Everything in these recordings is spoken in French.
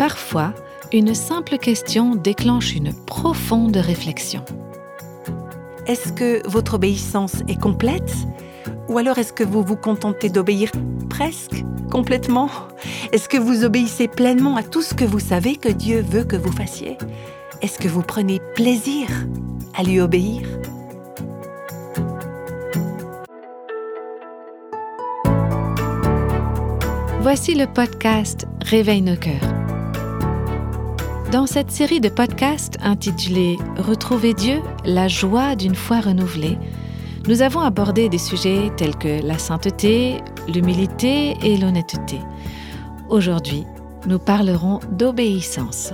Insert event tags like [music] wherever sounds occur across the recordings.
Parfois, une simple question déclenche une profonde réflexion. Est-ce que votre obéissance est complète? Ou alors est-ce que vous vous contentez d'obéir presque, complètement? Est-ce que vous obéissez pleinement à tout ce que vous savez que Dieu veut que vous fassiez? Est-ce que vous prenez plaisir à lui obéir? Voici le podcast Réveille nos cœurs. Dans cette série de podcasts intitulée Retrouver Dieu, la joie d'une foi renouvelée, nous avons abordé des sujets tels que la sainteté, l'humilité et l'honnêteté. Aujourd'hui, nous parlerons d'obéissance.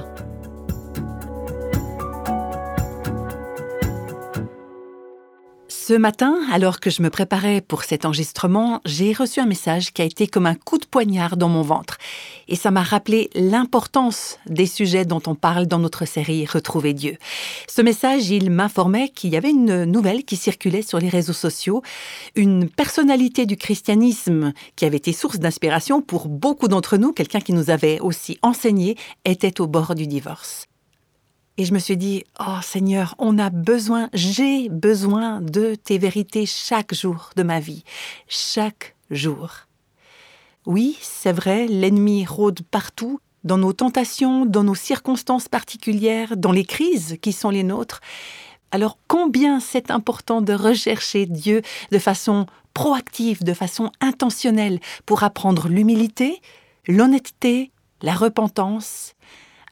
Ce matin, alors que je me préparais pour cet enregistrement, j'ai reçu un message qui a été comme un coup de poignard dans mon ventre. Et ça m'a rappelé l'importance des sujets dont on parle dans notre série Retrouver Dieu. Ce message, il m'informait qu'il y avait une nouvelle qui circulait sur les réseaux sociaux, une personnalité du christianisme qui avait été source d'inspiration pour beaucoup d'entre nous, quelqu'un qui nous avait aussi enseigné, était au bord du divorce. Et je me suis dit, oh Seigneur, on a besoin, j'ai besoin de tes vérités chaque jour de ma vie, chaque jour. Oui, c'est vrai, l'ennemi rôde partout, dans nos tentations, dans nos circonstances particulières, dans les crises qui sont les nôtres. Alors combien c'est important de rechercher Dieu de façon proactive, de façon intentionnelle, pour apprendre l'humilité, l'honnêteté, la repentance,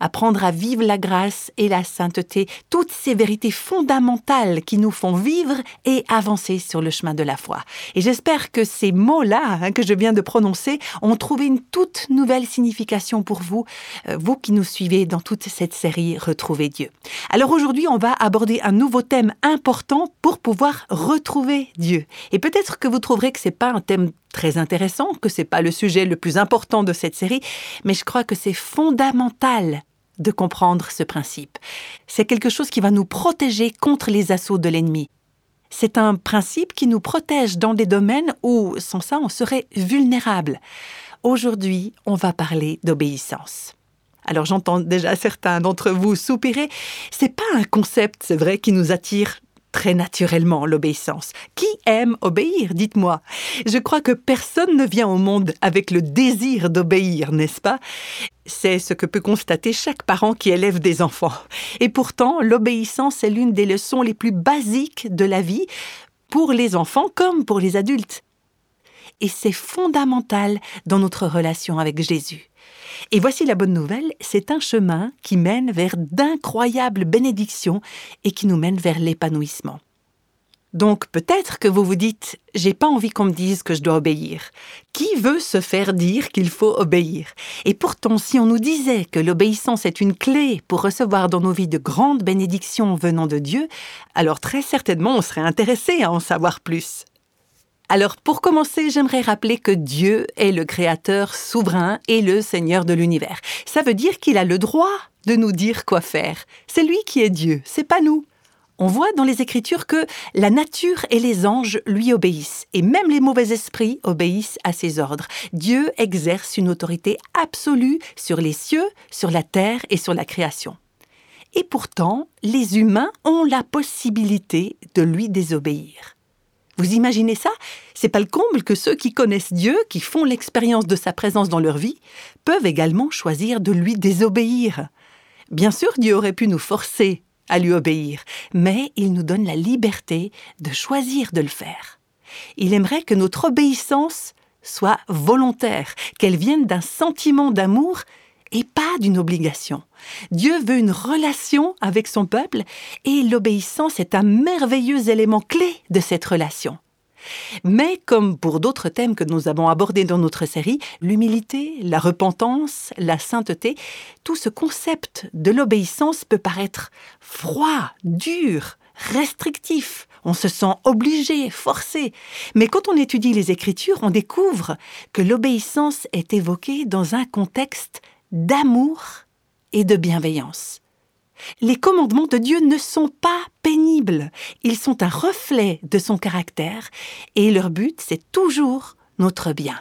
apprendre à vivre la grâce et la sainteté, toutes ces vérités fondamentales qui nous font vivre et avancer sur le chemin de la foi. Et j'espère que ces mots-là hein, que je viens de prononcer ont trouvé une toute nouvelle signification pour vous, euh, vous qui nous suivez dans toute cette série Retrouver Dieu. Alors aujourd'hui, on va aborder un nouveau thème important pour pouvoir retrouver Dieu. Et peut-être que vous trouverez que c'est pas un thème très intéressant, que c'est pas le sujet le plus important de cette série, mais je crois que c'est fondamental de comprendre ce principe. C'est quelque chose qui va nous protéger contre les assauts de l'ennemi. C'est un principe qui nous protège dans des domaines où, sans ça, on serait vulnérable. Aujourd'hui, on va parler d'obéissance. Alors j'entends déjà certains d'entre vous soupirer. C'est pas un concept, c'est vrai, qui nous attire très naturellement l'obéissance. Qui aime obéir, dites-moi? Je crois que personne ne vient au monde avec le désir d'obéir, n'est-ce pas? C'est ce que peut constater chaque parent qui élève des enfants. Et pourtant, l'obéissance est l'une des leçons les plus basiques de la vie, pour les enfants comme pour les adultes. Et c'est fondamental dans notre relation avec Jésus. Et voici la bonne nouvelle, c'est un chemin qui mène vers d'incroyables bénédictions et qui nous mène vers l'épanouissement. Donc peut-être que vous vous dites j'ai pas envie qu'on me dise que je dois obéir. Qui veut se faire dire qu'il faut obéir? Et pourtant si on nous disait que l'obéissance est une clé pour recevoir dans nos vies de grandes bénédictions venant de Dieu, alors très certainement on serait intéressé à en savoir plus. Alors pour commencer, j'aimerais rappeler que Dieu est le Créateur souverain et le Seigneur de l'univers. Ça veut dire qu'il a le droit de nous dire quoi faire. C'est lui qui est Dieu, c'est pas nous. On voit dans les Écritures que la nature et les anges lui obéissent, et même les mauvais esprits obéissent à ses ordres. Dieu exerce une autorité absolue sur les cieux, sur la terre et sur la création. Et pourtant, les humains ont la possibilité de lui désobéir. Vous imaginez ça? C'est pas le comble que ceux qui connaissent Dieu, qui font l'expérience de sa présence dans leur vie, peuvent également choisir de lui désobéir. Bien sûr, Dieu aurait pu nous forcer à lui obéir, mais il nous donne la liberté de choisir de le faire. Il aimerait que notre obéissance soit volontaire, qu'elle vienne d'un sentiment d'amour et pas d'une obligation. Dieu veut une relation avec son peuple et l'obéissance est un merveilleux élément clé de cette relation. Mais comme pour d'autres thèmes que nous avons abordés dans notre série, l'humilité, la repentance, la sainteté, tout ce concept de l'obéissance peut paraître froid, dur, restrictif. On se sent obligé, forcé. Mais quand on étudie les Écritures, on découvre que l'obéissance est évoquée dans un contexte d'amour et de bienveillance. Les commandements de Dieu ne sont pas pénibles, ils sont un reflet de son caractère et leur but, c'est toujours notre bien.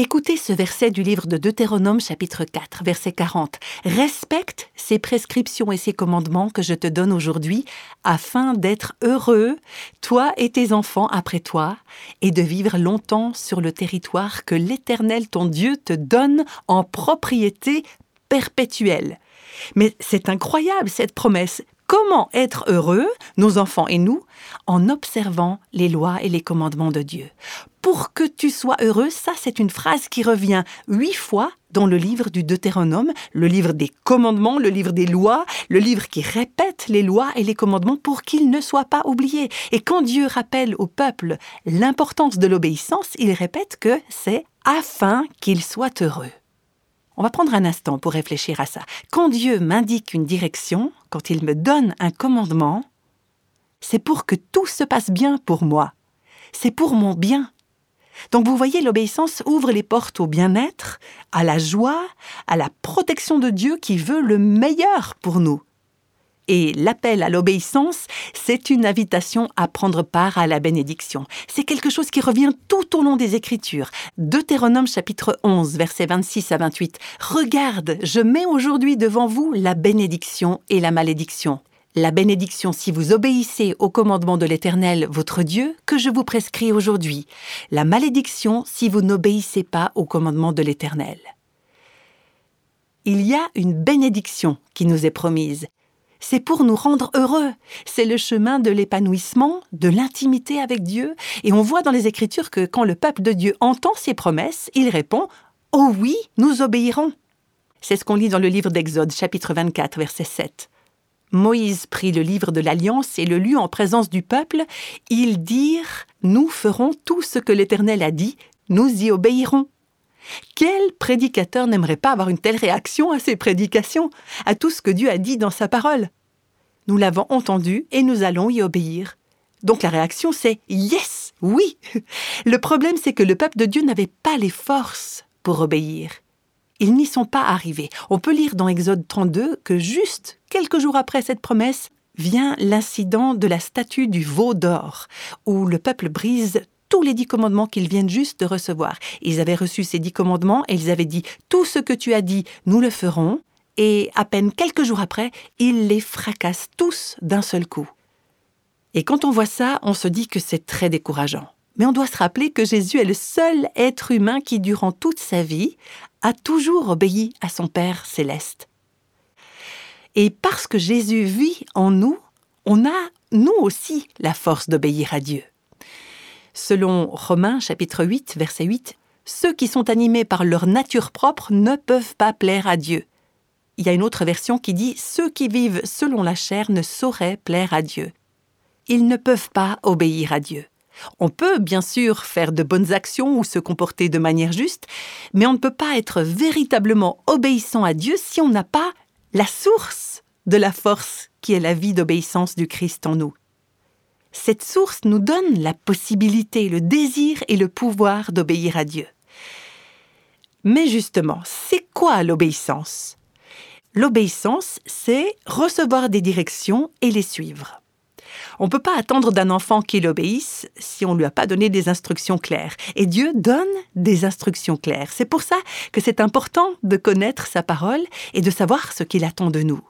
Écoutez ce verset du livre de Deutéronome chapitre 4, verset 40. Respecte ces prescriptions et ces commandements que je te donne aujourd'hui afin d'être heureux, toi et tes enfants après toi, et de vivre longtemps sur le territoire que l'Éternel ton Dieu te donne en propriété perpétuelle. Mais c'est incroyable cette promesse. Comment être heureux, nos enfants et nous, en observant les lois et les commandements de Dieu Pour que tu sois heureux, ça c'est une phrase qui revient huit fois dans le livre du Deutéronome, le livre des commandements, le livre des lois, le livre qui répète les lois et les commandements pour qu'ils ne soient pas oubliés. Et quand Dieu rappelle au peuple l'importance de l'obéissance, il répète que c'est afin qu'ils soient heureux. On va prendre un instant pour réfléchir à ça. Quand Dieu m'indique une direction, quand il me donne un commandement, c'est pour que tout se passe bien pour moi. C'est pour mon bien. Donc vous voyez, l'obéissance ouvre les portes au bien-être, à la joie, à la protection de Dieu qui veut le meilleur pour nous. Et l'appel à l'obéissance, c'est une invitation à prendre part à la bénédiction. C'est quelque chose qui revient tout au long des Écritures. Deutéronome chapitre 11, versets 26 à 28. Regarde, je mets aujourd'hui devant vous la bénédiction et la malédiction. La bénédiction si vous obéissez au commandement de l'Éternel, votre Dieu, que je vous prescris aujourd'hui. La malédiction si vous n'obéissez pas au commandement de l'Éternel. Il y a une bénédiction qui nous est promise, c'est pour nous rendre heureux. C'est le chemin de l'épanouissement, de l'intimité avec Dieu. Et on voit dans les Écritures que quand le peuple de Dieu entend ses promesses, il répond Oh oui, nous obéirons. C'est ce qu'on lit dans le livre d'Exode, chapitre 24, verset 7. Moïse prit le livre de l'Alliance et le lut en présence du peuple. Ils dirent Nous ferons tout ce que l'Éternel a dit, nous y obéirons. Quel prédicateur n'aimerait pas avoir une telle réaction à ses prédications, à tout ce que Dieu a dit dans sa parole? Nous l'avons entendu et nous allons y obéir. Donc la réaction c'est Yes, oui. Le problème c'est que le peuple de Dieu n'avait pas les forces pour obéir. Ils n'y sont pas arrivés. On peut lire dans Exode 32 que juste quelques jours après cette promesse vient l'incident de la statue du veau d'or, où le peuple brise tous les dix commandements qu'ils viennent juste de recevoir. Ils avaient reçu ces dix commandements et ils avaient dit Tout ce que tu as dit, nous le ferons. Et à peine quelques jours après, ils les fracassent tous d'un seul coup. Et quand on voit ça, on se dit que c'est très décourageant. Mais on doit se rappeler que Jésus est le seul être humain qui, durant toute sa vie, a toujours obéi à son Père céleste. Et parce que Jésus vit en nous, on a, nous aussi, la force d'obéir à Dieu. Selon Romains chapitre 8 verset 8, ceux qui sont animés par leur nature propre ne peuvent pas plaire à Dieu. Il y a une autre version qui dit ceux qui vivent selon la chair ne sauraient plaire à Dieu. Ils ne peuvent pas obéir à Dieu. On peut bien sûr faire de bonnes actions ou se comporter de manière juste, mais on ne peut pas être véritablement obéissant à Dieu si on n'a pas la source de la force qui est la vie d'obéissance du Christ en nous cette source nous donne la possibilité, le désir et le pouvoir d'obéir à Dieu. Mais justement, c'est quoi l'obéissance? L'obéissance, c'est recevoir des directions et les suivre. On ne peut pas attendre d'un enfant qu'il obéisse si on ne lui a pas donné des instructions claires. Et Dieu donne des instructions claires. C'est pour ça que c'est important de connaître sa parole et de savoir ce qu'il attend de nous.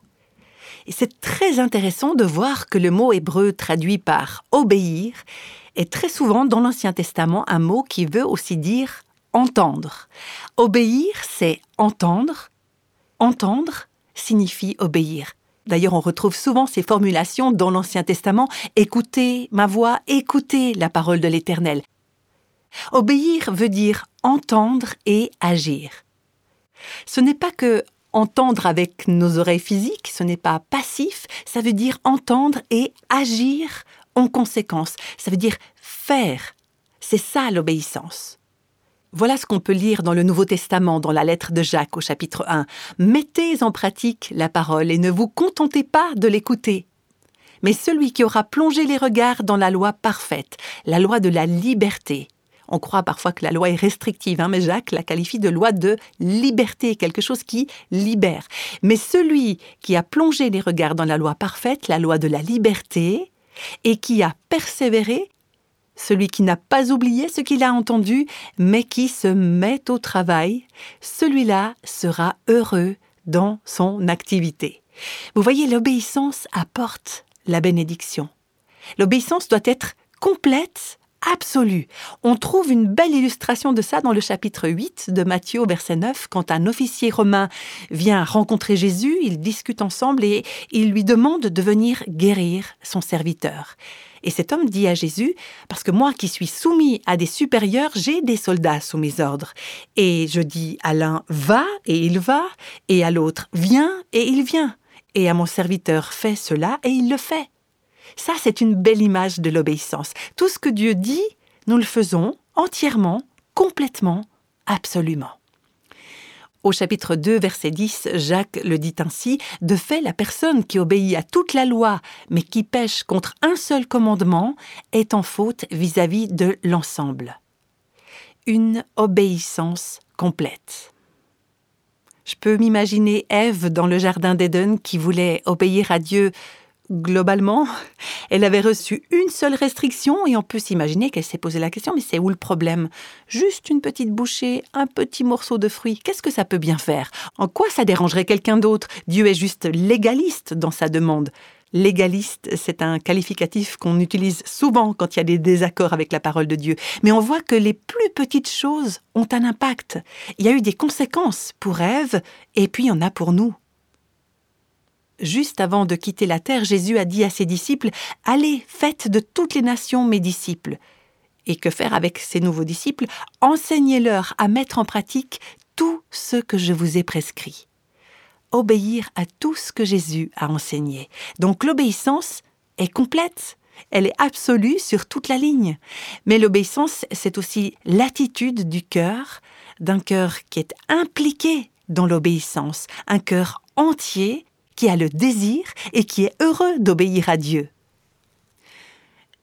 C'est très intéressant de voir que le mot hébreu traduit par obéir est très souvent dans l'Ancien Testament un mot qui veut aussi dire entendre. Obéir, c'est entendre. Entendre signifie obéir. D'ailleurs, on retrouve souvent ces formulations dans l'Ancien Testament Écoutez ma voix, écoutez la parole de l'Éternel. Obéir veut dire entendre et agir. Ce n'est pas que entendre avec nos oreilles physiques, ce n'est pas passif, ça veut dire entendre et agir en conséquence, ça veut dire faire. C'est ça l'obéissance. Voilà ce qu'on peut lire dans le Nouveau Testament, dans la lettre de Jacques au chapitre 1. Mettez en pratique la parole et ne vous contentez pas de l'écouter. Mais celui qui aura plongé les regards dans la loi parfaite, la loi de la liberté, on croit parfois que la loi est restrictive, hein, mais Jacques la qualifie de loi de liberté, quelque chose qui libère. Mais celui qui a plongé les regards dans la loi parfaite, la loi de la liberté, et qui a persévéré, celui qui n'a pas oublié ce qu'il a entendu, mais qui se met au travail, celui-là sera heureux dans son activité. Vous voyez, l'obéissance apporte la bénédiction. L'obéissance doit être complète, absolue. On trouve une belle illustration de ça dans le chapitre 8 de Matthieu, verset 9, quand un officier romain vient rencontrer Jésus, ils discutent ensemble et il lui demande de venir guérir son serviteur. Et cet homme dit à Jésus, parce que moi qui suis soumis à des supérieurs, j'ai des soldats sous mes ordres. Et je dis à l'un, va, et il va, et à l'autre, viens, et il vient. Et à mon serviteur, fais cela, et il le fait. Ça, c'est une belle image de l'obéissance. Tout ce que Dieu dit, nous le faisons entièrement, complètement, absolument. Au chapitre 2, verset 10, Jacques le dit ainsi, De fait, la personne qui obéit à toute la loi, mais qui pêche contre un seul commandement, est en faute vis-à-vis de l'ensemble. Une obéissance complète. Je peux m'imaginer Ève dans le jardin d'Éden qui voulait obéir à Dieu globalement, [laughs] elle avait reçu une seule restriction et on peut s'imaginer qu'elle s'est posé la question, mais c'est où le problème? Juste une petite bouchée, un petit morceau de fruit, qu'est-ce que ça peut bien faire? En quoi ça dérangerait quelqu'un d'autre? Dieu est juste légaliste dans sa demande. Légaliste, c'est un qualificatif qu'on utilise souvent quand il y a des désaccords avec la parole de Dieu. Mais on voit que les plus petites choses ont un impact. Il y a eu des conséquences pour Ève et puis il y en a pour nous. Juste avant de quitter la terre, Jésus a dit à ses disciples Allez, faites de toutes les nations mes disciples. Et que faire avec ces nouveaux disciples? Enseignez-leur à mettre en pratique tout ce que je vous ai prescrit. Obéir à tout ce que Jésus a enseigné. Donc l'obéissance est complète, elle est absolue sur toute la ligne. Mais l'obéissance, c'est aussi l'attitude du cœur, d'un cœur qui est impliqué dans l'obéissance, un cœur entier qui a le désir et qui est heureux d'obéir à Dieu.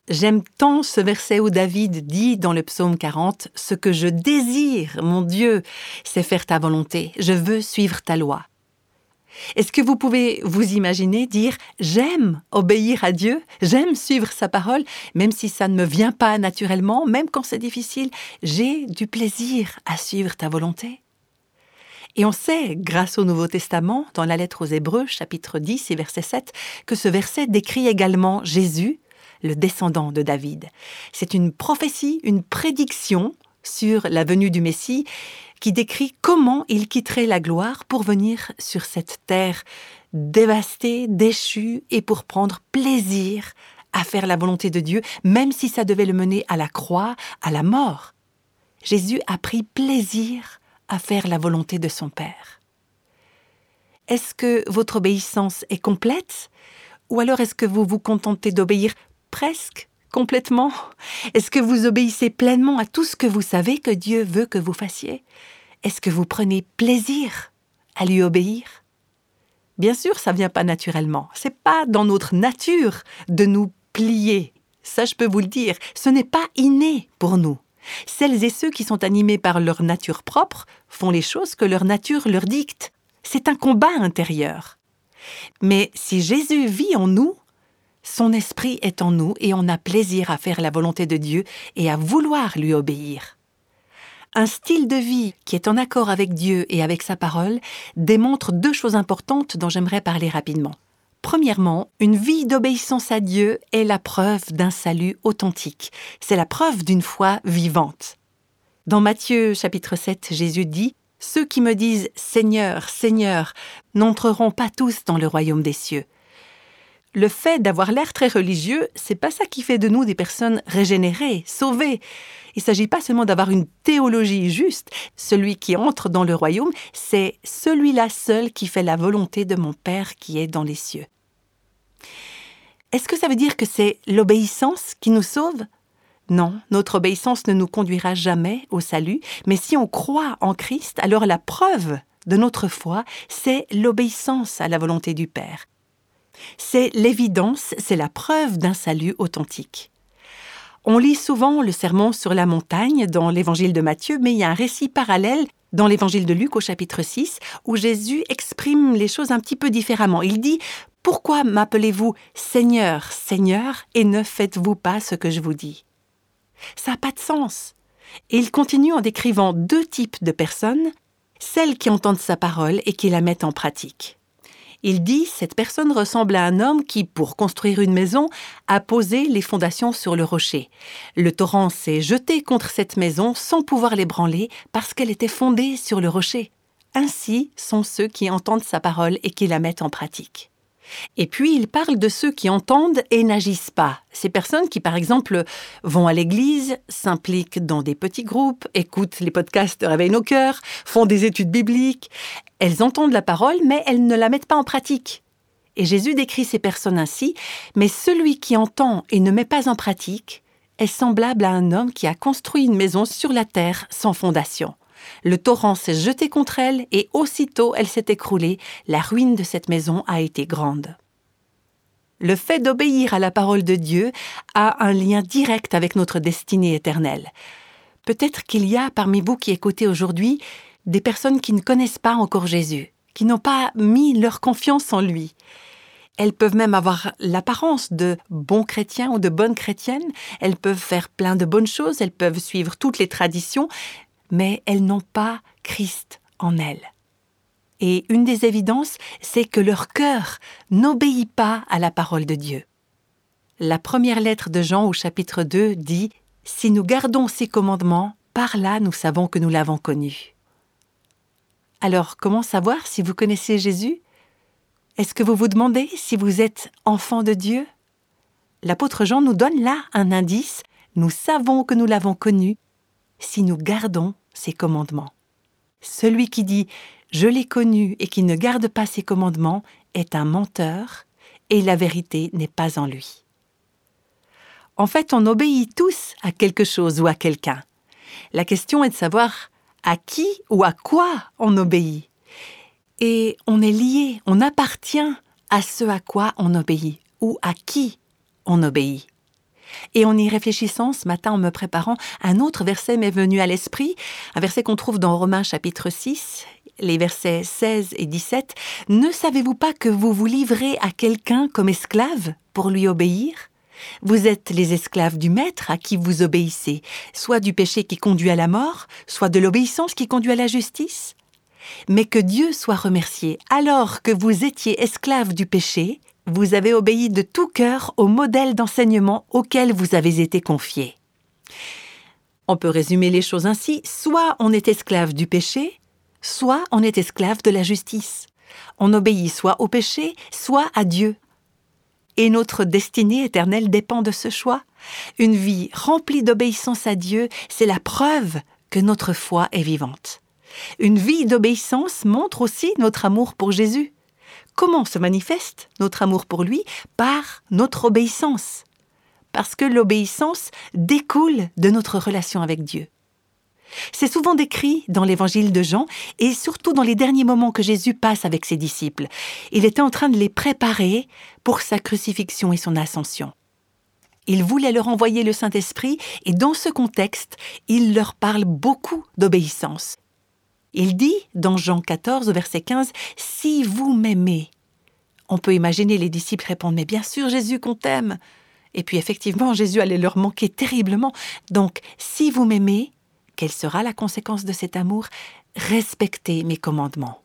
J'aime tant ce verset où David dit dans le psaume 40 Ce que je désire, mon Dieu, c'est faire ta volonté, je veux suivre ta loi. Est-ce que vous pouvez vous imaginer dire J'aime obéir à Dieu, j'aime suivre sa parole, même si ça ne me vient pas naturellement, même quand c'est difficile, j'ai du plaisir à suivre ta volonté et on sait, grâce au Nouveau Testament, dans la lettre aux Hébreux, chapitre 10 et verset 7, que ce verset décrit également Jésus, le descendant de David. C'est une prophétie, une prédiction sur la venue du Messie qui décrit comment il quitterait la gloire pour venir sur cette terre dévastée, déchue, et pour prendre plaisir à faire la volonté de Dieu, même si ça devait le mener à la croix, à la mort. Jésus a pris plaisir à faire la volonté de son Père. Est-ce que votre obéissance est complète? Ou alors est-ce que vous vous contentez d'obéir presque complètement? Est-ce que vous obéissez pleinement à tout ce que vous savez que Dieu veut que vous fassiez? Est-ce que vous prenez plaisir à lui obéir? Bien sûr, ça vient pas naturellement. C'est pas dans notre nature de nous plier. Ça, je peux vous le dire. Ce n'est pas inné pour nous. Celles et ceux qui sont animés par leur nature propre font les choses que leur nature leur dicte. C'est un combat intérieur. Mais si Jésus vit en nous, son esprit est en nous et on a plaisir à faire la volonté de Dieu et à vouloir lui obéir. Un style de vie qui est en accord avec Dieu et avec sa parole démontre deux choses importantes dont j'aimerais parler rapidement. Premièrement, une vie d'obéissance à Dieu est la preuve d'un salut authentique. C'est la preuve d'une foi vivante. Dans Matthieu chapitre 7, Jésus dit Ceux qui me disent Seigneur, Seigneur, n'entreront pas tous dans le royaume des cieux. Le fait d'avoir l'air très religieux, c'est pas ça qui fait de nous des personnes régénérées, sauvées. Il s'agit pas seulement d'avoir une théologie juste. Celui qui entre dans le royaume, c'est celui-là seul qui fait la volonté de mon Père qui est dans les cieux. Est-ce que ça veut dire que c'est l'obéissance qui nous sauve? Non, notre obéissance ne nous conduira jamais au salut, mais si on croit en Christ, alors la preuve de notre foi, c'est l'obéissance à la volonté du Père. C'est l'évidence, c'est la preuve d'un salut authentique. On lit souvent le sermon sur la montagne dans l'évangile de Matthieu, mais il y a un récit parallèle dans l'évangile de Luc au chapitre 6 où Jésus exprime les choses un petit peu différemment. Il dit pourquoi m'appelez-vous Seigneur, Seigneur, et ne faites-vous pas ce que je vous dis? Ça n'a pas de sens. Et il continue en décrivant deux types de personnes, celles qui entendent sa parole et qui la mettent en pratique. Il dit Cette personne ressemble à un homme qui, pour construire une maison, a posé les fondations sur le rocher. Le torrent s'est jeté contre cette maison sans pouvoir l'ébranler parce qu'elle était fondée sur le rocher. Ainsi sont ceux qui entendent sa parole et qui la mettent en pratique. Et puis il parle de ceux qui entendent et n'agissent pas. Ces personnes qui, par exemple, vont à l'église, s'impliquent dans des petits groupes, écoutent les podcasts de Réveil nos cœurs, font des études bibliques. Elles entendent la parole, mais elles ne la mettent pas en pratique. Et Jésus décrit ces personnes ainsi, mais celui qui entend et ne met pas en pratique est semblable à un homme qui a construit une maison sur la terre sans fondation. Le torrent s'est jeté contre elle et aussitôt elle s'est écroulée. La ruine de cette maison a été grande. Le fait d'obéir à la parole de Dieu a un lien direct avec notre destinée éternelle. Peut-être qu'il y a parmi vous qui écoutez aujourd'hui des personnes qui ne connaissent pas encore Jésus, qui n'ont pas mis leur confiance en lui. Elles peuvent même avoir l'apparence de bons chrétiens ou de bonnes chrétiennes, elles peuvent faire plein de bonnes choses, elles peuvent suivre toutes les traditions, mais elles n'ont pas Christ en elles. Et une des évidences, c'est que leur cœur n'obéit pas à la parole de Dieu. La première lettre de Jean au chapitre 2 dit Si nous gardons ses commandements, par là nous savons que nous l'avons connu. Alors, comment savoir si vous connaissez Jésus? Est-ce que vous vous demandez si vous êtes enfant de Dieu? L'apôtre Jean nous donne là un indice. Nous savons que nous l'avons connu si nous gardons ses commandements. Celui qui dit Je l'ai connu et qui ne garde pas ses commandements est un menteur, et la vérité n'est pas en lui. En fait, on obéit tous à quelque chose ou à quelqu'un. La question est de savoir à qui ou à quoi on obéit. Et on est lié, on appartient à ce à quoi on obéit ou à qui on obéit. Et en y réfléchissant ce matin en me préparant, un autre verset m'est venu à l'esprit, un verset qu'on trouve dans Romains chapitre 6, les versets 16 et 17. Ne savez-vous pas que vous vous livrez à quelqu'un comme esclave pour lui obéir? Vous êtes les esclaves du Maître à qui vous obéissez, soit du péché qui conduit à la mort, soit de l'obéissance qui conduit à la justice. Mais que Dieu soit remercié, alors que vous étiez esclaves du péché, vous avez obéi de tout cœur au modèle d'enseignement auquel vous avez été confiés. On peut résumer les choses ainsi, soit on est esclave du péché, soit on est esclave de la justice. On obéit soit au péché, soit à Dieu. Et notre destinée éternelle dépend de ce choix. Une vie remplie d'obéissance à Dieu, c'est la preuve que notre foi est vivante. Une vie d'obéissance montre aussi notre amour pour Jésus. Comment se manifeste notre amour pour lui Par notre obéissance. Parce que l'obéissance découle de notre relation avec Dieu. C'est souvent décrit dans l'évangile de Jean et surtout dans les derniers moments que Jésus passe avec ses disciples. Il était en train de les préparer pour sa crucifixion et son ascension. Il voulait leur envoyer le Saint-Esprit et dans ce contexte, il leur parle beaucoup d'obéissance. Il dit, dans Jean 14, verset 15, Si vous m'aimez, on peut imaginer les disciples répondre, mais bien sûr Jésus qu'on t'aime. Et puis effectivement, Jésus allait leur manquer terriblement. Donc, si vous m'aimez, quelle sera la conséquence de cet amour? Respectez mes commandements.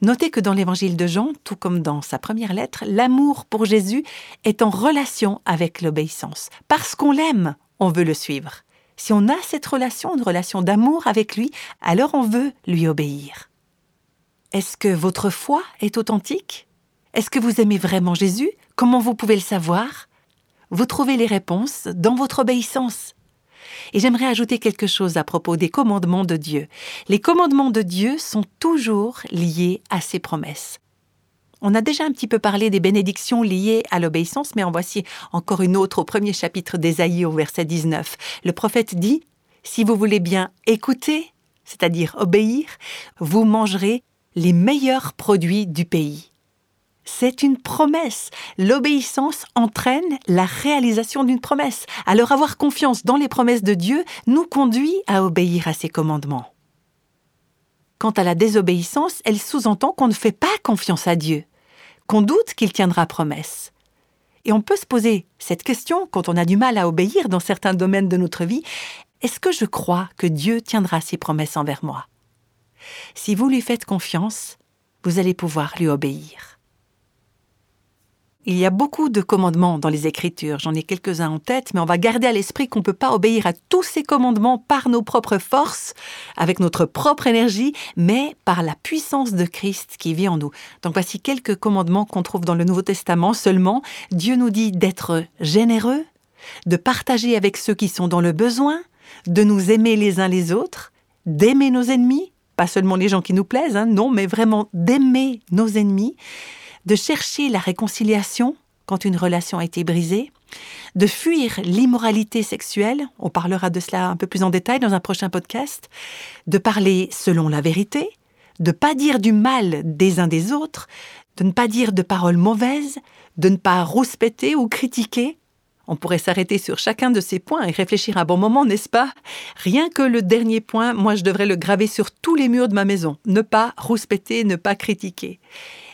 Notez que dans l'évangile de Jean, tout comme dans sa première lettre, l'amour pour Jésus est en relation avec l'obéissance. Parce qu'on l'aime, on veut le suivre. Si on a cette relation, une relation d'amour avec lui, alors on veut lui obéir. Est-ce que votre foi est authentique? Est-ce que vous aimez vraiment Jésus? Comment vous pouvez le savoir? Vous trouvez les réponses dans votre obéissance. Et j'aimerais ajouter quelque chose à propos des commandements de Dieu. Les commandements de Dieu sont toujours liés à ses promesses. On a déjà un petit peu parlé des bénédictions liées à l'obéissance, mais en voici encore une autre au premier chapitre d'Ésaïe au verset 19. Le prophète dit Si vous voulez bien écouter, c'est-à-dire obéir, vous mangerez les meilleurs produits du pays. C'est une promesse. L'obéissance entraîne la réalisation d'une promesse. Alors avoir confiance dans les promesses de Dieu nous conduit à obéir à ses commandements. Quant à la désobéissance, elle sous-entend qu'on ne fait pas confiance à Dieu, qu'on doute qu'il tiendra promesse. Et on peut se poser cette question quand on a du mal à obéir dans certains domaines de notre vie. Est-ce que je crois que Dieu tiendra ses promesses envers moi? Si vous lui faites confiance, vous allez pouvoir lui obéir. Il y a beaucoup de commandements dans les Écritures, j'en ai quelques-uns en tête, mais on va garder à l'esprit qu'on ne peut pas obéir à tous ces commandements par nos propres forces, avec notre propre énergie, mais par la puissance de Christ qui vit en nous. Donc voici quelques commandements qu'on trouve dans le Nouveau Testament seulement. Dieu nous dit d'être généreux, de partager avec ceux qui sont dans le besoin, de nous aimer les uns les autres, d'aimer nos ennemis, pas seulement les gens qui nous plaisent, hein, non, mais vraiment d'aimer nos ennemis, de chercher la réconciliation quand une relation a été brisée, de fuir l'immoralité sexuelle, on parlera de cela un peu plus en détail dans un prochain podcast, de parler selon la vérité, de pas dire du mal des uns des autres, de ne pas dire de paroles mauvaises, de ne pas rouspéter ou critiquer. On pourrait s'arrêter sur chacun de ces points et réfléchir un bon moment, n'est-ce pas? Rien que le dernier point, moi je devrais le graver sur tous les murs de ma maison. Ne pas rouspéter, ne pas critiquer.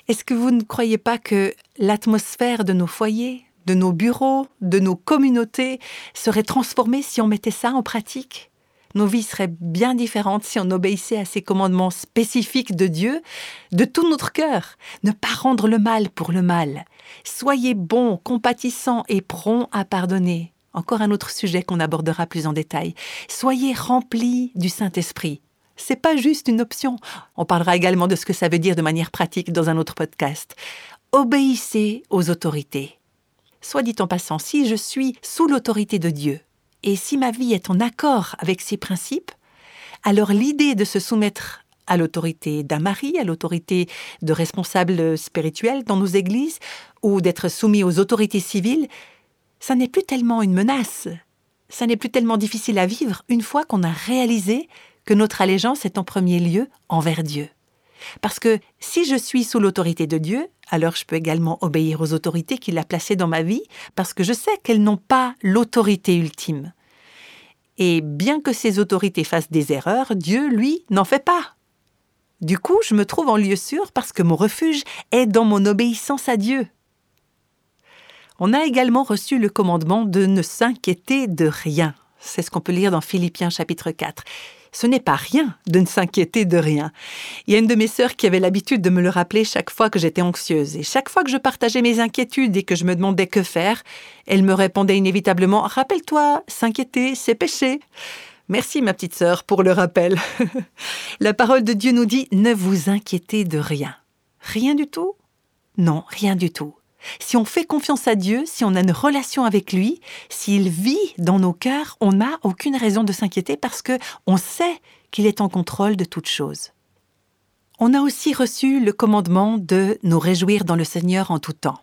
Est-ce que vous ne croyez pas que l'atmosphère de nos foyers, de nos bureaux, de nos communautés serait transformée si on mettait ça en pratique? Nos vies seraient bien différentes si on obéissait à ces commandements spécifiques de Dieu de tout notre cœur. Ne pas rendre le mal pour le mal. Soyez bons, compatissants et prompts à pardonner. Encore un autre sujet qu'on abordera plus en détail. Soyez remplis du Saint-Esprit c'est pas juste une option. On parlera également de ce que ça veut dire de manière pratique dans un autre podcast. Obéissez aux autorités. Soit dit en passant, si je suis sous l'autorité de Dieu, et si ma vie est en accord avec ses principes, alors l'idée de se soumettre à l'autorité d'un mari, à l'autorité de responsables spirituels dans nos églises, ou d'être soumis aux autorités civiles, ça n'est plus tellement une menace, ça n'est plus tellement difficile à vivre une fois qu'on a réalisé que notre allégeance est en premier lieu envers Dieu. Parce que si je suis sous l'autorité de Dieu, alors je peux également obéir aux autorités qu'il a placées dans ma vie, parce que je sais qu'elles n'ont pas l'autorité ultime. Et bien que ces autorités fassent des erreurs, Dieu, lui, n'en fait pas. Du coup, je me trouve en lieu sûr parce que mon refuge est dans mon obéissance à Dieu. On a également reçu le commandement de ne s'inquiéter de rien. C'est ce qu'on peut lire dans Philippiens chapitre 4 ce n'est pas rien de ne s'inquiéter de rien. Il y a une de mes sœurs qui avait l'habitude de me le rappeler chaque fois que j'étais anxieuse. Et chaque fois que je partageais mes inquiétudes et que je me demandais que faire, elle me répondait inévitablement Rappelle-toi, s'inquiéter, c'est péché. Merci, ma petite sœur, pour le rappel. [laughs] La parole de Dieu nous dit Ne vous inquiétez de rien. Rien du tout Non, rien du tout. Si on fait confiance à Dieu, si on a une relation avec lui, s'il vit dans nos cœurs, on n'a aucune raison de s'inquiéter parce que on sait qu'il est en contrôle de toutes choses. On a aussi reçu le commandement de nous réjouir dans le Seigneur en tout temps.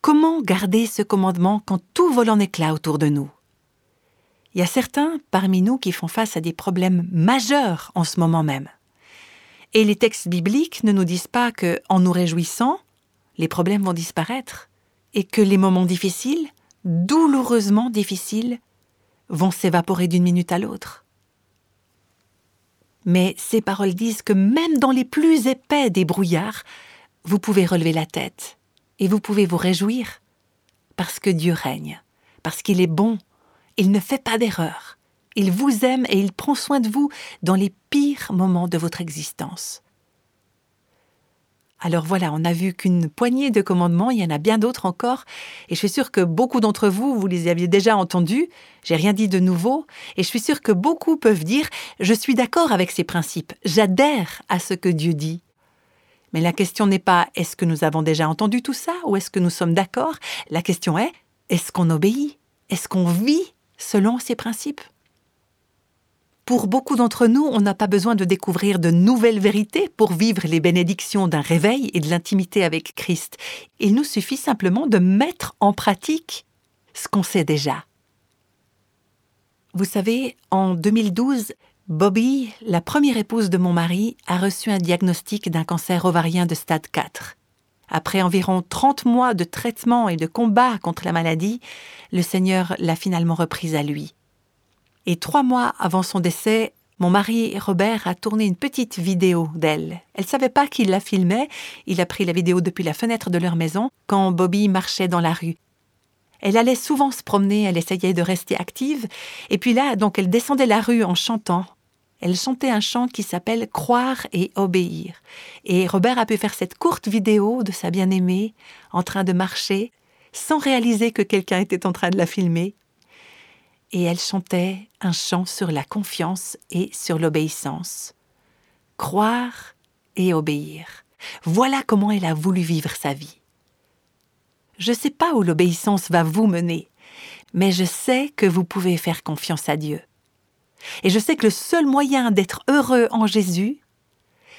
Comment garder ce commandement quand tout vole en éclats autour de nous? Il y a certains parmi nous qui font face à des problèmes majeurs en ce moment même. Et les textes bibliques ne nous disent pas que, en nous réjouissant, les problèmes vont disparaître et que les moments difficiles, douloureusement difficiles, vont s'évaporer d'une minute à l'autre. Mais ces paroles disent que même dans les plus épais des brouillards, vous pouvez relever la tête et vous pouvez vous réjouir parce que Dieu règne, parce qu'il est bon, il ne fait pas d'erreur, il vous aime et il prend soin de vous dans les pires moments de votre existence. Alors voilà, on a vu qu'une poignée de commandements, il y en a bien d'autres encore, et je suis sûre que beaucoup d'entre vous, vous les aviez déjà entendus, j'ai rien dit de nouveau, et je suis sûre que beaucoup peuvent dire je suis d'accord avec ces principes, j'adhère à ce que Dieu dit. Mais la question n'est pas est-ce que nous avons déjà entendu tout ça ou est-ce que nous sommes d'accord? La question est est-ce qu'on obéit? Est-ce qu'on vit selon ces principes? Pour beaucoup d'entre nous, on n'a pas besoin de découvrir de nouvelles vérités pour vivre les bénédictions d'un réveil et de l'intimité avec Christ. Il nous suffit simplement de mettre en pratique ce qu'on sait déjà. Vous savez, en 2012, Bobby, la première épouse de mon mari, a reçu un diagnostic d'un cancer ovarien de stade 4. Après environ 30 mois de traitement et de combat contre la maladie, le Seigneur l'a finalement reprise à lui. Et trois mois avant son décès, mon mari Robert a tourné une petite vidéo d'elle. Elle savait pas qu'il la filmait. Il a pris la vidéo depuis la fenêtre de leur maison quand Bobby marchait dans la rue. Elle allait souvent se promener, elle essayait de rester active. Et puis là, donc, elle descendait la rue en chantant. Elle chantait un chant qui s'appelle Croire et obéir. Et Robert a pu faire cette courte vidéo de sa bien-aimée en train de marcher sans réaliser que quelqu'un était en train de la filmer et elle chantait un chant sur la confiance et sur l'obéissance. Croire et obéir. Voilà comment elle a voulu vivre sa vie. Je ne sais pas où l'obéissance va vous mener, mais je sais que vous pouvez faire confiance à Dieu. Et je sais que le seul moyen d'être heureux en Jésus,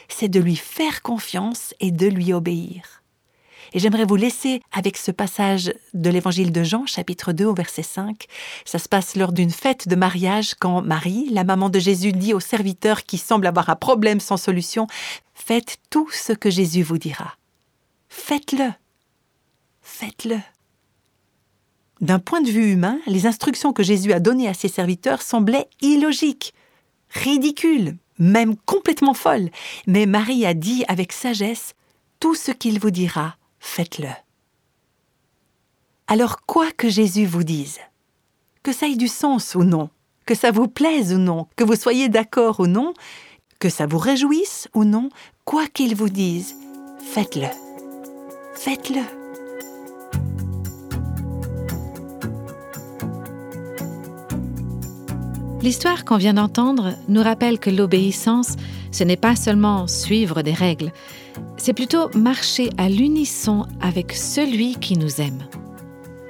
c'est de lui faire confiance et de lui obéir. Et j'aimerais vous laisser avec ce passage de l'évangile de Jean, chapitre 2 au verset 5. Ça se passe lors d'une fête de mariage quand Marie, la maman de Jésus, dit au serviteur qui semble avoir un problème sans solution, Faites tout ce que Jésus vous dira. Faites-le. Faites-le. D'un point de vue humain, les instructions que Jésus a données à ses serviteurs semblaient illogiques, ridicules, même complètement folles. Mais Marie a dit avec sagesse, Tout ce qu'il vous dira, faites-le. Alors quoi que Jésus vous dise, que ça ait du sens ou non, que ça vous plaise ou non, que vous soyez d'accord ou non, que ça vous réjouisse ou non, quoi qu'il vous dise, faites-le. Faites-le. L'histoire qu'on vient d'entendre nous rappelle que l'obéissance, ce n'est pas seulement suivre des règles, c'est plutôt marcher à l'unisson avec celui qui nous aime.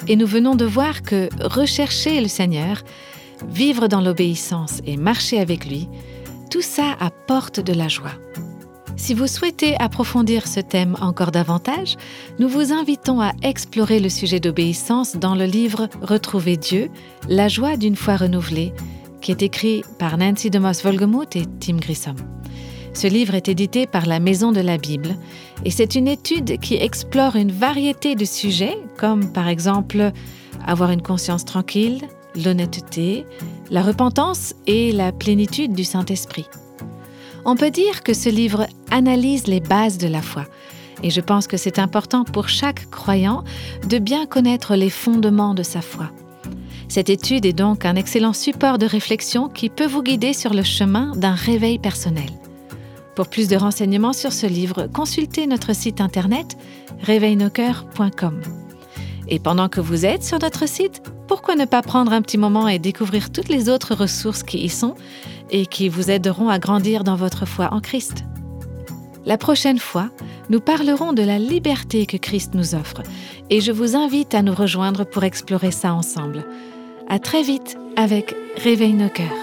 Et nous venons de voir que rechercher le Seigneur, vivre dans l'obéissance et marcher avec lui, tout ça apporte de la joie. Si vous souhaitez approfondir ce thème encore davantage, nous vous invitons à explorer le sujet d'obéissance dans le livre Retrouver Dieu, la joie d'une foi renouvelée, qui est écrit par Nancy DeMoss Volgemuth et Tim Grissom. Ce livre est édité par la Maison de la Bible et c'est une étude qui explore une variété de sujets comme par exemple avoir une conscience tranquille, l'honnêteté, la repentance et la plénitude du Saint-Esprit. On peut dire que ce livre analyse les bases de la foi et je pense que c'est important pour chaque croyant de bien connaître les fondements de sa foi. Cette étude est donc un excellent support de réflexion qui peut vous guider sur le chemin d'un réveil personnel. Pour plus de renseignements sur ce livre, consultez notre site internet réveilnoscoeurs.com. Et pendant que vous êtes sur notre site, pourquoi ne pas prendre un petit moment et découvrir toutes les autres ressources qui y sont et qui vous aideront à grandir dans votre foi en Christ? La prochaine fois, nous parlerons de la liberté que Christ nous offre et je vous invite à nous rejoindre pour explorer ça ensemble. À très vite avec Réveille nos cœurs.